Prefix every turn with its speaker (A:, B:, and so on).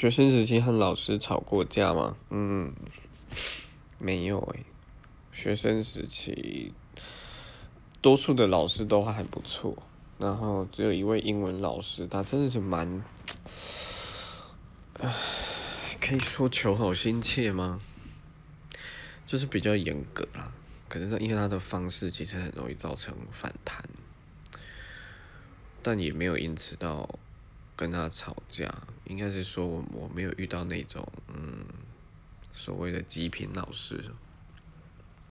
A: 学生时期和老师吵过架吗？嗯，没有诶。学生时期，多数的老师都还不错，然后只有一位英文老师，他真的是蛮，唉，可以说求好心切吗？就是比较严格啦，可能是因为他的方式其实很容易造成反弹，但也没有因此到跟他吵架，应该是说我我没有遇到那种嗯所谓的极品老师。